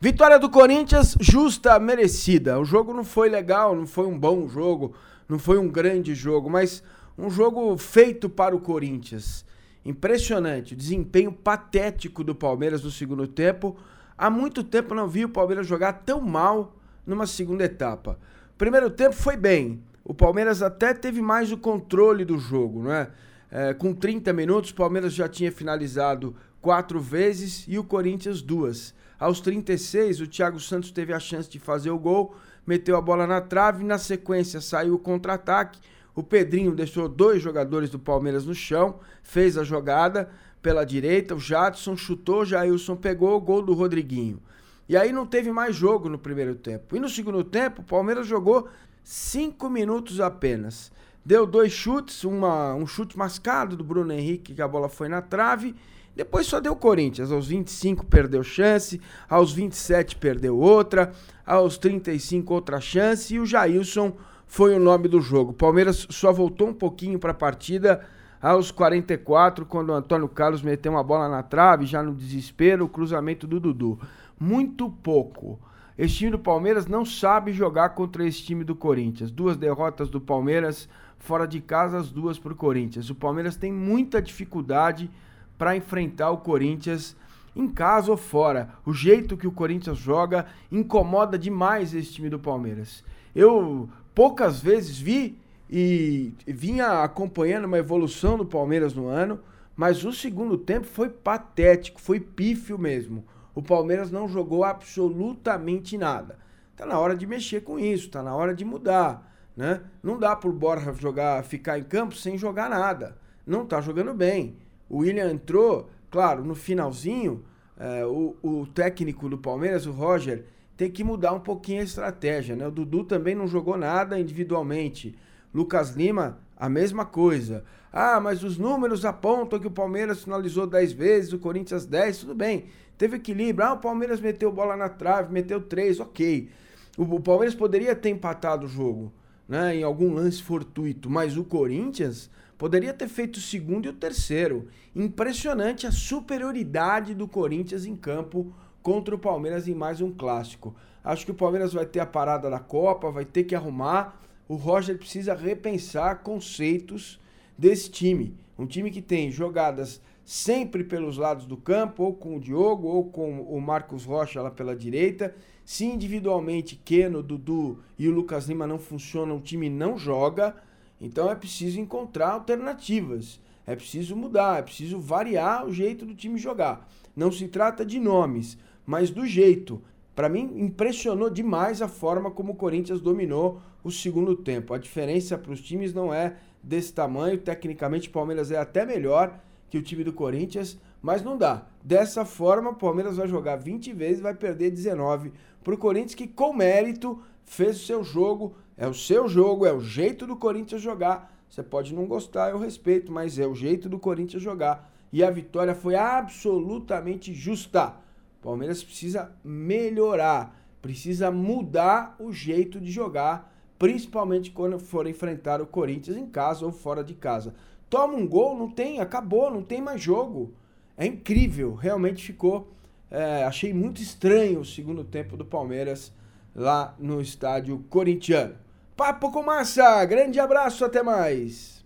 Vitória do Corinthians, justa, merecida. O jogo não foi legal, não foi um bom jogo, não foi um grande jogo, mas um jogo feito para o Corinthians. Impressionante, o desempenho patético do Palmeiras no segundo tempo. Há muito tempo não vi o Palmeiras jogar tão mal numa segunda etapa. Primeiro tempo foi bem. O Palmeiras até teve mais o controle do jogo, não é? é com 30 minutos, o Palmeiras já tinha finalizado quatro vezes e o Corinthians duas. Aos 36, o Thiago Santos teve a chance de fazer o gol, meteu a bola na trave, na sequência saiu o contra-ataque. O Pedrinho deixou dois jogadores do Palmeiras no chão, fez a jogada pela direita, o Jadson chutou, Jailson pegou o gol do Rodriguinho. E aí não teve mais jogo no primeiro tempo. E no segundo tempo, o Palmeiras jogou cinco minutos apenas. Deu dois chutes, uma, um chute mascado do Bruno Henrique, que a bola foi na trave. Depois só deu Corinthians. Aos 25 perdeu chance, aos 27 perdeu outra, aos 35 outra chance e o Jailson foi o nome do jogo. Palmeiras só voltou um pouquinho para a partida aos 44, quando o Antônio Carlos meteu uma bola na trave, já no desespero, o cruzamento do Dudu. Muito pouco. Esse time do Palmeiras não sabe jogar contra esse time do Corinthians. Duas derrotas do Palmeiras fora de casa, as duas para o Corinthians. O Palmeiras tem muita dificuldade para enfrentar o Corinthians em casa ou fora. O jeito que o Corinthians joga incomoda demais esse time do Palmeiras. Eu poucas vezes vi e vinha acompanhando uma evolução do Palmeiras no ano, mas o segundo tempo foi patético, foi pífio mesmo. O Palmeiras não jogou absolutamente nada. Tá na hora de mexer com isso, tá na hora de mudar, né? Não dá por Borja jogar, ficar em campo sem jogar nada. Não tá jogando bem. O William entrou, claro, no finalzinho, é, o, o técnico do Palmeiras, o Roger, tem que mudar um pouquinho a estratégia, né? O Dudu também não jogou nada individualmente. Lucas Lima, a mesma coisa. Ah, mas os números apontam que o Palmeiras finalizou 10 vezes, o Corinthians 10, tudo bem. Teve equilíbrio. Ah, o Palmeiras meteu bola na trave, meteu 3, ok. O, o Palmeiras poderia ter empatado o jogo, né, em algum lance fortuito, mas o Corinthians poderia ter feito o segundo e o terceiro. Impressionante a superioridade do Corinthians em campo contra o Palmeiras em mais um clássico. Acho que o Palmeiras vai ter a parada da Copa, vai ter que arrumar o Roger precisa repensar conceitos desse time. Um time que tem jogadas sempre pelos lados do campo, ou com o Diogo, ou com o Marcos Rocha lá pela direita. Se individualmente Keno, Dudu e o Lucas Lima não funcionam, o time não joga. Então é preciso encontrar alternativas. É preciso mudar, é preciso variar o jeito do time jogar. Não se trata de nomes, mas do jeito. Para mim, impressionou demais a forma como o Corinthians dominou o segundo tempo. A diferença para os times não é desse tamanho. Tecnicamente, o Palmeiras é até melhor que o time do Corinthians, mas não dá. Dessa forma, o Palmeiras vai jogar 20 vezes e vai perder 19 para o Corinthians, que com mérito fez o seu jogo. É o seu jogo, é o jeito do Corinthians jogar. Você pode não gostar, eu respeito, mas é o jeito do Corinthians jogar. E a vitória foi absolutamente justa. Palmeiras precisa melhorar, precisa mudar o jeito de jogar, principalmente quando for enfrentar o Corinthians em casa ou fora de casa. Toma um gol, não tem, acabou, não tem mais jogo. É incrível, realmente ficou. É, achei muito estranho o segundo tempo do Palmeiras lá no estádio corintiano. Papo com massa, grande abraço, até mais.